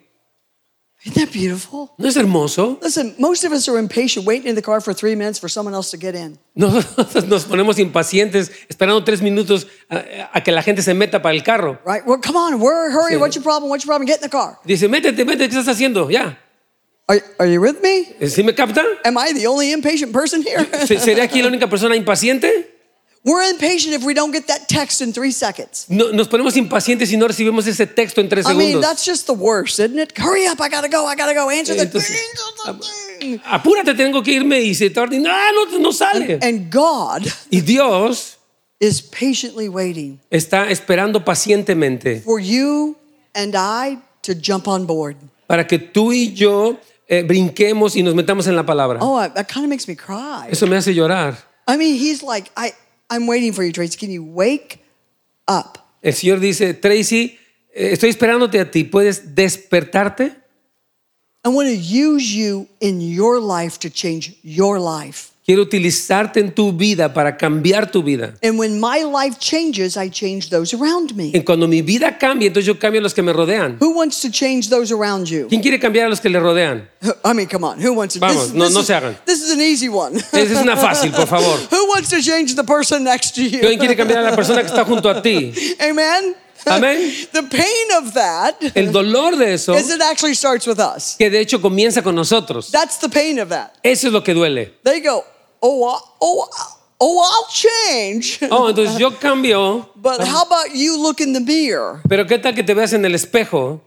Isn't that beautiful? ¿No es hermoso? Listen, most of us are impatient waiting in the car for three minutes for someone else to get in. [laughs] Nos ponemos impacientes esperando tres minutos a, a que la gente se meta para el carro. Right? Well, come on, hurry, hurry. Sí. What's your problem? What's your problem? Get in the car. Dice, métete, métete, ¿qué estás haciendo? Ya. Are, are you with me? ¿Sí me captan? Am I the only impatient person here? [laughs] ¿Se- ¿Seré aquí la única persona impaciente? We're impatient if we don't get that text in three seconds. No- nos ponemos impacientes si no recibimos ese texto en tres I mean, segundos. that's just the worst, isn't it? Hurry up, I gotta go, I gotta go. Answer the Entonces, thing. Apúrate, tengo que irme y se tarda. y, Ah, no, no sale. And God Y Dios is patiently waiting está esperando pacientemente for you and I to jump on board. para que tú y yo eh, brinquemos y nos metamos en la palabra. Oh, I- that kind of makes me cry. Eso me hace llorar. I mean, he's like, I, I'm waiting for you, Tracy. Can you wake up? El Señor dice, Tracy, eh, estoy esperándote a ti. ¿Puedes despertarte? I want to use you in your life to change your life. Quiero utilizarte en tu vida para cambiar tu vida. And when my life changes, I change those around me. Y cuando mi vida cambie, entonces yo cambio a los que me rodean. Who wants to change those around you? ¿Quién quiere cambiar a los que le rodean? I mean, come on. Who wants to? Vamos, this, no- this no is, se hagan. This is an easy one. [laughs] Esa es una fácil, por favor. [laughs] Who wants to change the person next to you? ¿Quién quiere cambiar a la persona que está junto a ti? [laughs] Amen. Amén. The pain of that El dolor de eso, is it actually starts with us. que de hecho comienza con nosotros. That's the pain of that. Eso es lo que duele. They go, oh, oh, I- oh, I'll change. Oh, entonces yo cambio, But how about you look in the mirror? pero ¿qué tal que te veas en el espejo?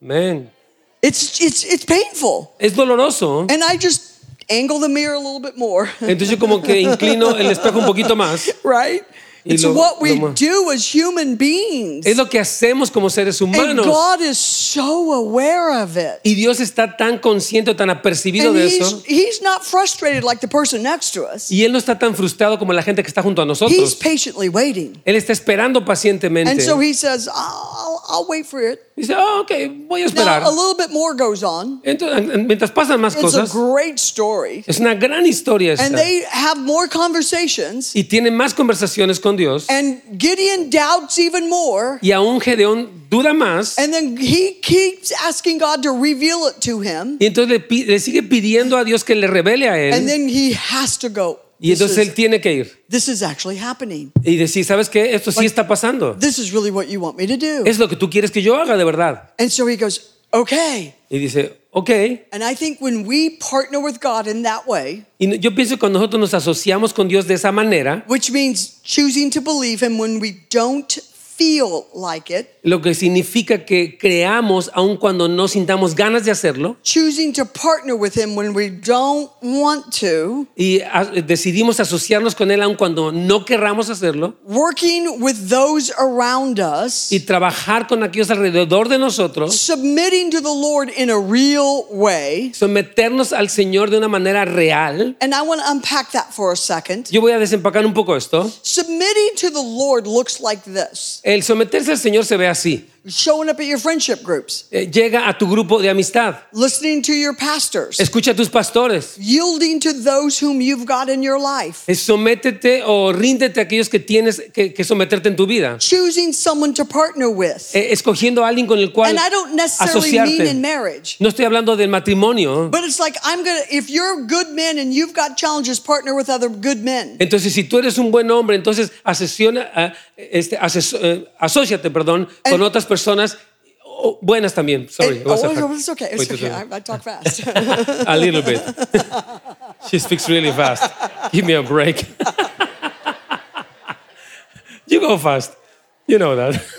Man, It's it's it's painful, es doloroso. and I just angle the mirror a little bit more, Entonces yo como que inclino el espejo un poquito más. [laughs] right? Y It's lo- what we lo do as human beings. Es lo que hacemos como seres And humanos. God is so aware of it. Y Dios está tan consciente, tan apercibido And de he's, eso. he's not frustrated like the person next to us. Y Él no está tan frustrado como la gente que está junto a He's nosotros. patiently waiting. Él está esperando pacientemente. And so he says, I'll, I'll wait for it. Dice, ah, ok, voy a esperar. Now, a little bit more goes on. Entonces, mientras pasan más It's a cosas, great story. es una gran historia esta. And they have more conversations. Y tiene más conversaciones con Dios. And Gideon doubts even more. Y aún Gedeón duda más. And then he keeps asking God to reveal it to him. Y entonces le, pi- le sigue pidiendo a Dios que le revele a And él. then he has to go. Y This entonces él is, tiene que ir. this is actually happening. Y decir, ¿sabes qué? Esto sí está pasando. This is really what you want me to do. Es lo que tú quieres que yo haga de verdad. And so he goes, okay. Y dice, ok. And I think when we partner with God in that way, Y yo pienso que cuando nosotros nos asociamos con Dios de esa manera, which means choosing to believe Him when we don't feel like it, lo que significa que creamos aun cuando no sintamos ganas de hacerlo choosing to partner with Him when we don't want to, y decidimos asociarnos con Él aun cuando no querramos hacerlo working with those around us, y trabajar con aquellos alrededor de nosotros, submitting to the Lord in a real way. someternos al Señor de una manera real. And I want to unpack that for a second. Yo voy a desempacar un poco esto. Submitting to the Lord looks like this El someterse al Señor se ve así. Showing up at your friendship groups, Eh, Llega a tu grupo de amistad, listening to your pastors, escucha a tus pastores, yielding to those whom you've got in your life, Eh, sométete o ríndete a aquellos que tienes que, que someterte en tu vida, choosing someone to partner with. Eh, escogiendo a alguien con el cual And I don't necessarily mean in asociarte. marriage. No estoy hablando del matrimonio. But it's like I'm gonna if you're a good man and you've got challenges, partner with other good men. Entonces, si tú eres un buen hombre, entonces asesiona, este, asóciate, perdón, con And- otras personas oh, buenas también. Sorry, it was a oh, it's okay. It's okay. I, I talk fast. [laughs] A little bit. [laughs] she speaks really fast. Give me a break. [laughs] you go fast. You know that. [laughs]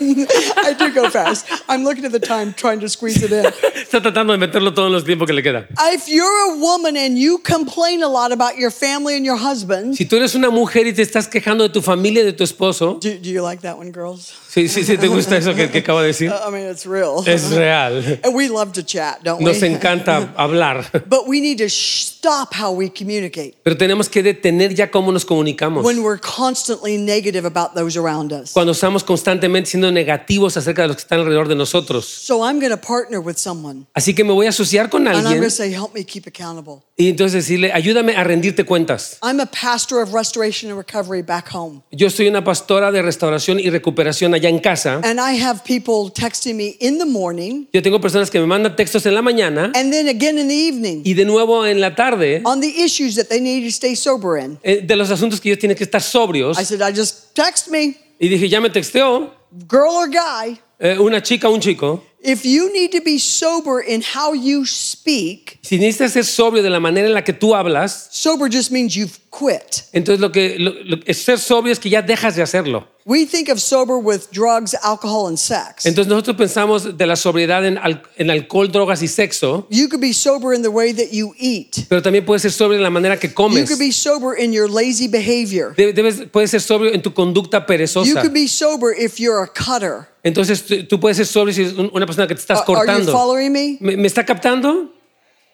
I do go fast. I'm looking at the time, trying to squeeze it in. [laughs] Está tratando de meterlo todo en los tiempos que le queda. If you're a woman and you complain a lot about your family and your husband, Si tú eres una mujer y te estás quejando de tu familia y de tu esposo, do, do you like that one, girls? sí, sí, sí, te gusta eso que, que acabo de decir. I mean, it's real. Es real. [laughs] And we love to chat, don't we? Nos encanta hablar, But we need to sh- stop how we communicate pero tenemos que detener ya cómo nos comunicamos. when we're constantly negative about those around us. Cuando estamos constantemente siendo negativos acerca de los que están alrededor de nosotros. So I'm partner with someone Así que me voy a asociar con and I'm alguien going to say, help me keep accountable. y entonces decirle, ayúdame a rendirte cuentas. I'm a pastor of restoration and recovery back home. Yo soy una pastora de restauración y recuperación allá en casa. And I have people texting me in the morning Yo tengo personas que me mandan textos en la mañana and then again in the evening y de nuevo en la tarde on the issues that they need to stay sober in. eh, de los asuntos que ellos tienen que estar sobrios. I said, I just text me, Y dije, ya me texteó girl or guy. eh, una chica un chico. If you need to be sober in how you speak, Si necesitas ser sobrio de la manera en la que tú hablas, sober just means you've quit. entonces lo que lo- lo- es ser sobrio es que ya dejas de hacerlo. We think of sober with drugs, alcohol, and sex. Entonces nosotros pensamos de la sobriedad en, al- en alcohol, drogas y sexo, You could be sober in the way that you eat. pero también puedes ser sobrio en la manera que You comes. could be sober in your lazy behavior. De- Debes, puedes ser sobrio en tu conducta You perezosa. could be sober if you're a cutter. Entonces tú, tú puedes ser sobrio si un- una persona que te estás Are- Are you cortando. following me? ¿Me, me está captando?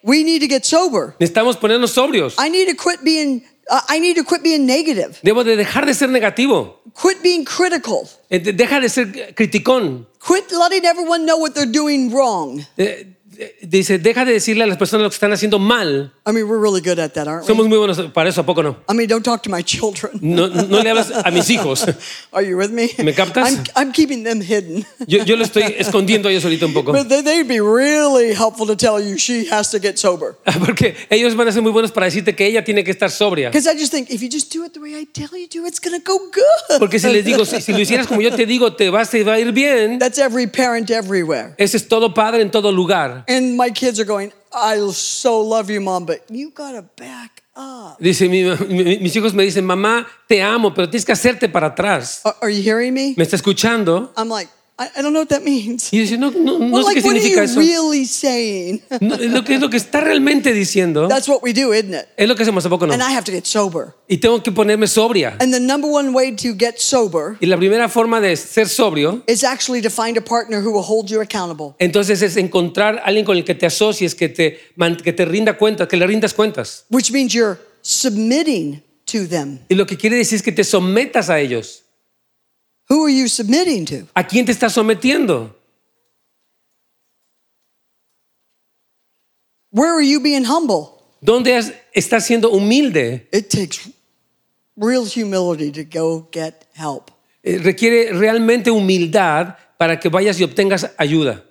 We need to get sober. Necesitamos ponernos sobrios. I need to quit being I need to quit being negative. Debo de dejar de ser negativo. Quit being critical. Eh, de- Deja de ser criticón. Quit letting everyone know what they're doing wrong. Eh, Dice, deja de decirle a las personas lo que están haciendo mal. I mean, we're really good at that, aren't we? Somos muy buenos para eso, ¿a poco no? I mean, don't talk to my children. No, no le hablas a mis hijos. [laughs] Are you with me? ¿Me captas? I'm, I'm keeping them hidden. Yo, yo lo estoy escondiendo a ellos ahorita un poco. But they, they'd be really helpful to tell you she has to get sober. Porque ellos van a ser muy buenos para decirte que ella tiene que estar sobria. Because I just think if you just do it the way I tell you to, it's going to go good. Porque si les digo, si, si lo hicieras como yo te digo, te vas, te va a ir bien. That's every parent everywhere. Ese es todo padre en todo lugar. And my kids are going, I so love you, mom, but you got to back up. Dice, mi- mi- mis hijos me dicen, mamá, te amo, pero tienes que hacerte para atrás. Are, are you hearing me? ¿Me está escuchando? I'm like, I, don't know what that means. Y dice, no, no, no Well, sé qué like, what are significa you eso. really saying? [laughs] No, es lo que es lo que está realmente diciendo. That's what we do, isn't it? Es lo que hacemos, ¿a poco no? And I have to get sober. Y tengo que ponerme sobria. And the number one way to get sober Y la primera forma de ser sobrio, is actually to find a partner who will hold you accountable. entonces es encontrar a alguien con el que te asocies, que te, que te rinda cuentas, que le rindas cuentas. which means you're submitting to them. Y lo que quiere decir es que te sometas a ellos. Who are you submitting to? ¿A quién te estás sometiendo? Where are you being humble? ¿Dónde estás siendo humilde? It takes real humility to go get help. Eh, requiere realmente humildad para que vayas y obtengas ayuda.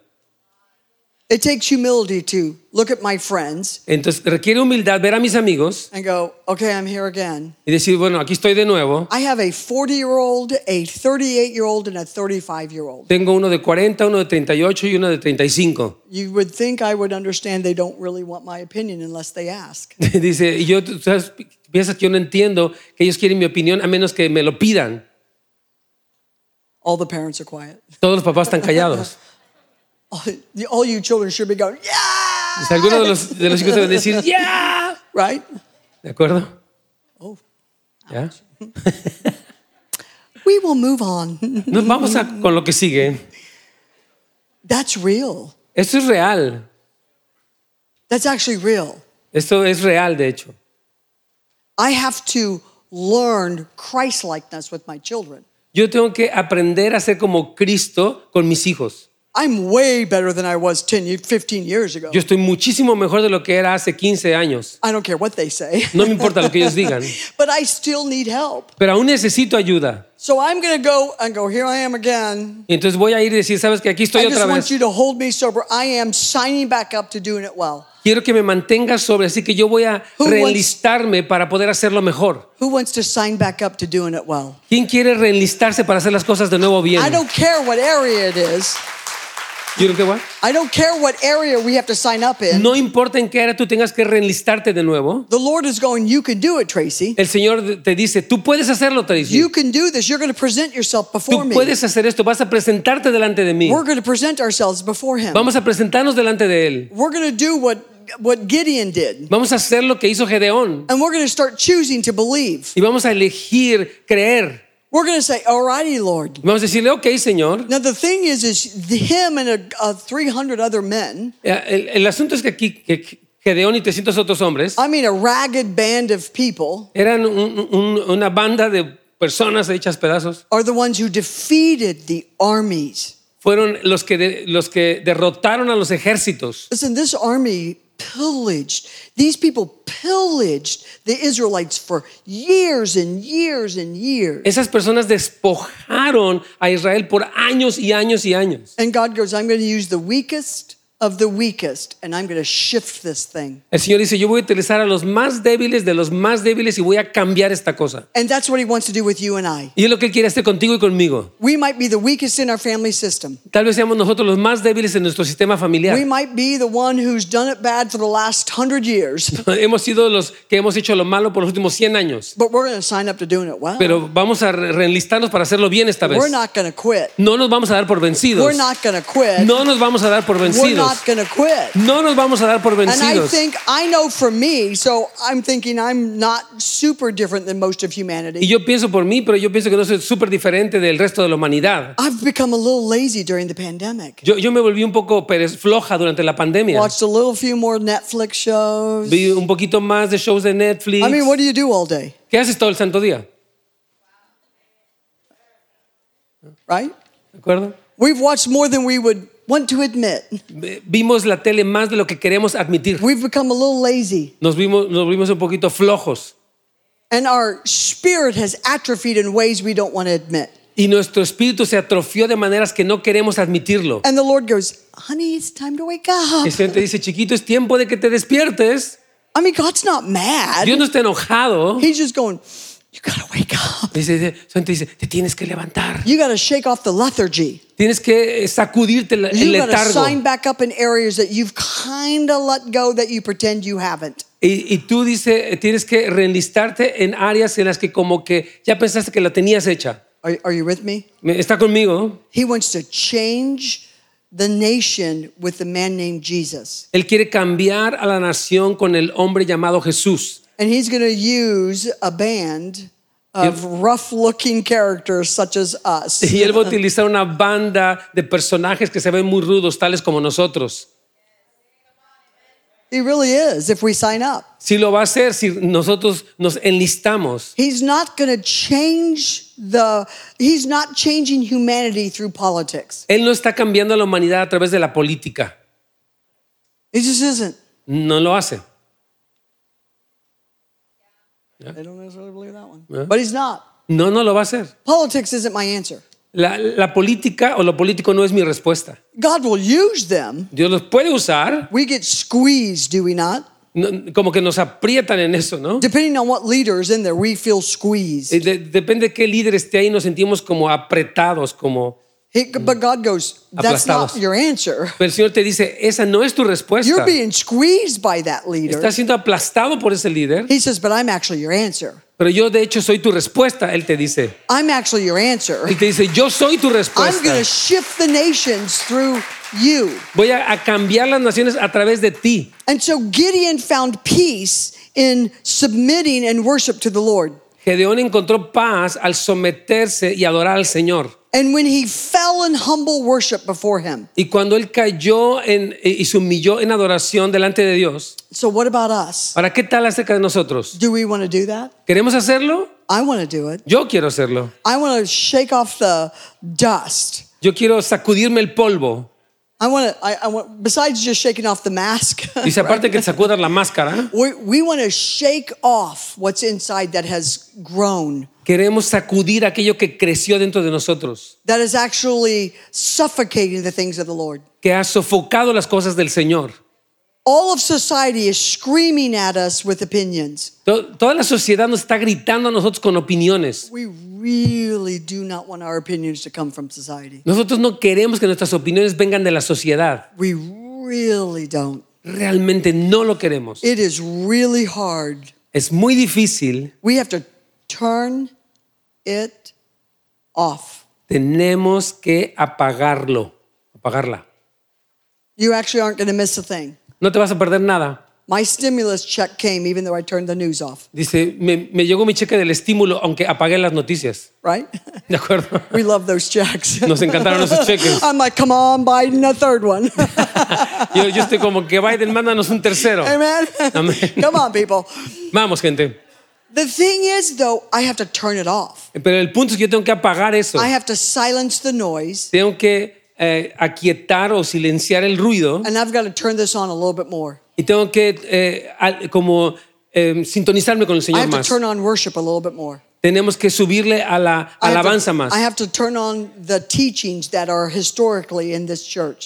It takes humility to look at my friends Entonces requiere humildad ver a mis amigos and go, okay, I'm here again. y decir, bueno, aquí estoy de nuevo. I have a 40 year old, a 38 year old, and a 35 year old. Tengo uno de 40, uno de 38 y uno de 35. You would think I would understand they don't really want my opinion unless they ask. [laughs] Dice, y yo, tú sabes, piensas que yo no entiendo que ellos quieren mi opinión a menos que me lo pidan. All the parents are quiet. Todos los papás están callados. [laughs] All, you children should be going, yeah! Dice, Algunos de los, de los hijos deben decir, ¡ya! [laughs] Right? ¿De acuerdo? Oh, ¿Ya? we will move on. Nos vamos a, con lo que sigue. That's real. Esto es real. That's actually real. Esto es real, de hecho. I have to learn Christ likeness with my children. Yo tengo que aprender a ser como Cristo con mis hijos. I'm way better than I was 10, ye- 15 years ago. Yo estoy muchísimo mejor de lo que era hace 15 años. I don't care what they say. No me importa lo que ellos digan. [laughs] but I still need help. Pero aún necesito ayuda. So I'm going to go and go, here I am again. Y entonces voy a ir y decir, sabes que aquí estoy I otra just want you to hold me sober. I am signing back up to doing it well. Quiero que me mantengas sobre, así que yo voy a Who reenlistarme para poder hacerlo mejor. Who wants to sign back up to doing it well? ¿Quién quiere reenlistarse para hacer las cosas de nuevo bien? I don't care what area it is. You know what? I don't care what area we have to sign up in. No importa en qué área tú tengas que reenlistarte de nuevo. The Lord is going, you can do it, Tracy. El Señor te dice, tú puedes hacerlo, Tracy. You can do this. You're going to present yourself before Tú me. puedes hacer esto, vas a presentarte delante de mí. We're going to present ourselves before him. Vamos a presentarnos delante de Él. We're going to do what, what Gideon did. Vamos a hacer lo que hizo Gedeón. And we're going to start choosing to believe. Y vamos a elegir creer. We're going to say, Alrighty, Lord. Vamos a decirle, ok, Señor. Now, the thing is, is him and a, a 300 other men, Eh, El, el asunto es que aquí que Gedeón y 300 otros hombres I mean, a ragged band of people, eran un- un- una banda de personas hechas pedazos. are the ones who defeated the armies. Fueron los que, de- los que derrotaron a los ejércitos. Listen, this army pillaged, these people pillaged the Israelites for years and years and years. Esas personas despojaron a Israel por años y años y años. And God goes, I'm going to use the weakest of the weakest, and I'm going to shift this thing. El Señor dice, yo voy a utilizar a los más débiles de los más débiles y voy a cambiar esta cosa. And that's what He wants to do with you and I. Y es lo que Él quiere hacer contigo y conmigo. We might be the weakest in our family system. Tal vez seamos nosotros los más débiles en nuestro sistema familiar. We might be the one who's done it bad for the last hundred years, [laughs] hemos sido los que hemos hecho lo malo por los últimos 100 años. but we're going to sign up to doing it well. Pero vamos a re- reenlistarnos para hacerlo bien esta vez. We're not going to quit. No nos vamos a dar por vencidos. We're not going to quit. No nos vamos a dar por vencidos. Not going to quit. No nos vamos a dar por And I vencidos. think, I know for me, so I'm thinking I'm not super different than most of Y humanity. yo pienso por mí, pero yo pienso que no soy súper diferente del resto de la humanidad. I've become a little lazy during the pandemic. Yo, yo me volví un poco perez- floja durante la pandemia. Watched a little few more Netflix shows. Vi un poquito más de shows de Netflix. I mean, what do you do all day, ¿Qué haces todo el santo día? right? ¿De acuerdo? We've watched more than we would want to admit. Vimos la tele más de lo que queremos admitir. We've become a little lazy. Nos vimos, nos vimos un poquito flojos. And our spirit has atrophied in ways we don't want to admit. Y nuestro espíritu se atrofió de maneras que no queremos admitirlo. And the Lord goes, honey, it's time to wake up. El Señor te dice, chiquito, es tiempo de que te despiertes. I mean, God's not mad. Dios no está enojado. He's just going, you got to wake up. Dice, te dice, te tienes que levantar. You got to shake off the lethargy. Tienes que sacudirte el to letargo. sign back up in areas that you've kind of let go that you pretend you haven't. Y, y tú dice, tienes que reenlistarte en áreas en las que como que ya pensaste que la tenías hecha. Are, are you with me? Me- ¿Está conmigo? He wants to change the nation with the man named Jesus. Él quiere cambiar a la nación con el hombre llamado Jesús. And he's going to use a band of rough looking characters such as us. [laughs] Y él va a [laughs] utilizar una banda de personajes que se ven muy rudos, tales como nosotros. He really is if we sign up. Si lo va a hacer, si nosotros nos enlistamos. He's not going to change the, he's not changing humanity through politics. Él no está cambiando a la humanidad a través de la política. He just isn't. no lo hace. They don't necessarily believe that one. Yeah. But he's not. No, no lo va a hacer. Politics isn't my answer. La, la política o lo político no es mi respuesta. God will use them. Dios los puede usar, We get squeezed, do we not? no- como que nos aprietan en eso, ¿no? Depending on what leader is in there, we feel squeezed. Eh, de- depende de qué líder esté ahí, nos sentimos como apretados, como... He, but God goes, that's not your answer. Pero el Señor te dice, esa no es tu respuesta. You're being squeezed by that leader. Estás siendo aplastado por ese líder, He says, but I'm actually your answer. pero yo de hecho soy tu respuesta, Él te dice. I'm actually your answer. Él te dice, yo soy tu I'm respuesta. going to shift the nations through you. Voy a, a cambiar las naciones a través de ti. And so Gideon found peace in submitting and worship to the Lord. Gedeón encontró paz al someterse y adorar al Señor. And when he fell in humble worship before him. Y cuando él cayó en- y se humilló en adoración delante de Dios, So, what about us? ¿para qué tal acerca de nosotros? Do we want to do that? ¿Queremos hacerlo? I want to do it. Yo quiero hacerlo. I want to shake off the dust. Yo quiero sacudirme el polvo. I want to, I, I want, besides just shaking off the mask, [laughs] Dice, aparte que sacudas la máscara, we, we want to shake off what's inside that has grown, queremos sacudir aquello que creció dentro de nosotros, that is actually suffocating the things of the Lord. que ha sofocado las cosas del Señor. All of society is screaming at us with opinions. To- Toda la sociedad nos está gritando a nosotros con opiniones. We really do not want our opinions to come from society. Nosotros no queremos que nuestras opiniones vengan de la sociedad. We really don't. Realmente no lo queremos. It is really hard. Es muy difícil. We have to turn it off. Tenemos que apagarlo, apagarla. You actually aren't going to miss a thing. No te vas a perder nada. My stimulus check came even though I turned the news off, Dice, me, me llegó mi cheque del estímulo, aunque apagué las noticias. right? ¿De acuerdo? [laughs] we love those checks. Nos encantaron esos cheques. I'm like, come on, Biden, a third one. [laughs] Yo, yo estoy como que Biden, mándanos un tercero. Amen. Amen. [laughs] come on, people. Vamos, gente. The thing is, though, I have to turn it off. Pero el punto es que yo tengo que apagar eso. I have to silence the noise, Tengo que eh, aquietar o silenciar el ruido and I've got to turn this on a little bit more. y tengo que eh, al- como eh, sintonizarme con el I Señor have to más. turn on worship a little bit more. Tenemos que subirle a la I have to- alabanza más.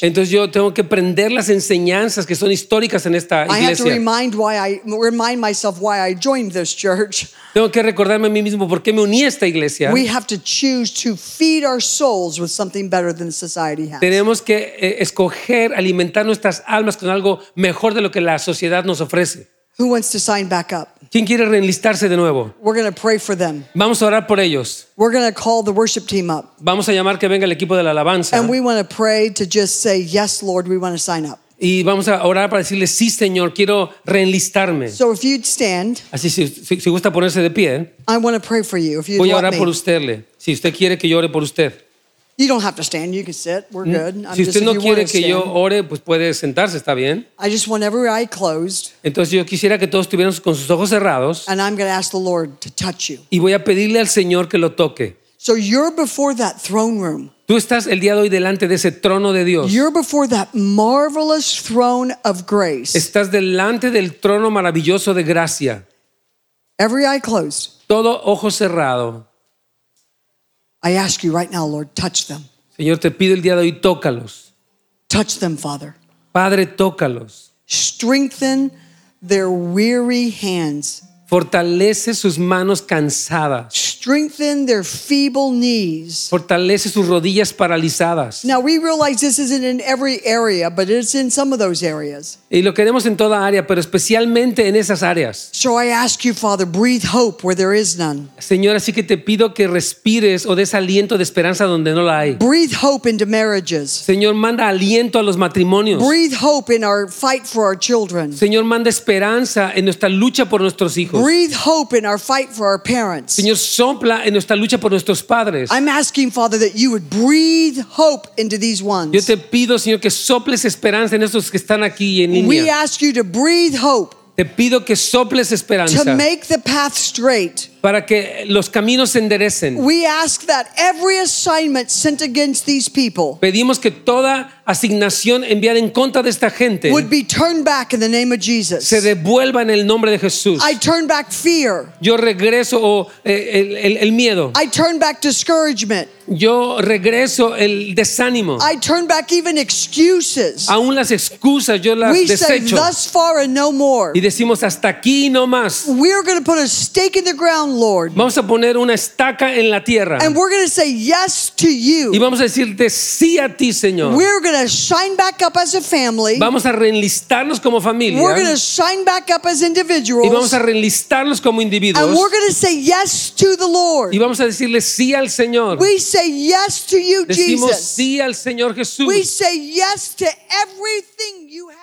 Entonces yo tengo que prender las enseñanzas que son históricas en esta iglesia. remind why I remind myself why I joined this church. Tengo que recordarme a mí mismo por qué me uní a esta iglesia. We have to choose to feed our souls with something better than society has. Tenemos que eh, escoger alimentar nuestras almas con algo mejor de lo que la sociedad nos ofrece. Who wants to sign back up? ¿Quién quiere reenlistarse de nuevo? We're going to pray for them. Vamos a orar por ellos. We're going to call the worship team up. Vamos a llamar que venga el equipo de la alabanza. And we want to pray to just say, Yes, Lord, we want to sign up. Y vamos a orar para decirle, sí, Señor, quiero reenlistarme. So if you'd stand, Así, si, si- si gusta ponerse de pie, I want to pray for you. If you'd voy a orar me. por usted. Si usted quiere que yo ore por usted. You don't have to stand. You can sit. We're good. I'm Mm, Si just- usted if no you quiere wanna que yo stand. ore, pues puede sentarse, está bien. I just want every eye closed, Entonces yo quisiera que todos estuvieran con sus ojos cerrados and I'm going to ask the Lord to touch you. y voy a pedirle al Señor que lo toque. So you're before that throne room. Tú estás el día de hoy delante de ese trono de Dios. You're before that marvelous throne of grace. Estás delante del trono maravilloso de gracia. Every eye closed. Todo ojo cerrado. I ask you right now, Lord, touch them. Señor, te pido el día de hoy, tócalos. Touch them, Father. Padre, tócalos. Strengthen their weary hands. Fortalece sus manos cansadas. Strengthen their feeble knees. Fortalece sus rodillas paralizadas. Now, we realize this isn't in every area, but it's in some of those areas. Y lo queremos en toda área, pero especialmente en esas áreas. So I ask you, Father, breathe hope where there is none. Señor, así que te pido que respires o des aliento de esperanza donde no la hay. Breathe hope into marriages. Señor, manda aliento a los matrimonios. Breathe hope in our fight for our children. Señor, manda esperanza en nuestra lucha por nuestros hijos. Breathe hope in our fight for our parents. Señor, sopla en nuestra lucha por nuestros padres. I'm asking, Father, that you would breathe hope into these ones. Yo te pido, Señor, que soples esperanza en estos que están aquí en We ask you to breathe hope Te pido que soples esperanza to make the path straight para que los caminos se enderecen. We ask that every assignment sent against these people Pedimos que toda asignación enviada en contra de esta gente would be turned back in the name of Jesus. se devuelva en el nombre de Jesús. I turn back fear. Yo regreso o, eh, el, miedo. I turn back discouragement. Yo regreso el desánimo. I turn back even excuses. Aún las excusas yo las We say desecho. thus far and no more. Y decimos hasta aquí no más. We're going to put a stake in the ground, Lord. Vamos a poner una estaca en la tierra. And we're going to say yes to Y you. vamos a decirte sí a ti, Señor. We're going to shine back up as a family. Vamos a reenlistarnos como familia. We're going to shine back up as Y vamos individuals. a reenlistarnos como And individuos. we're going to say yes to the Lord. Y vamos a decirle sí al Señor. We say yes to you, Decimos Jesus. sí al Señor Jesús. We say yes to everything you have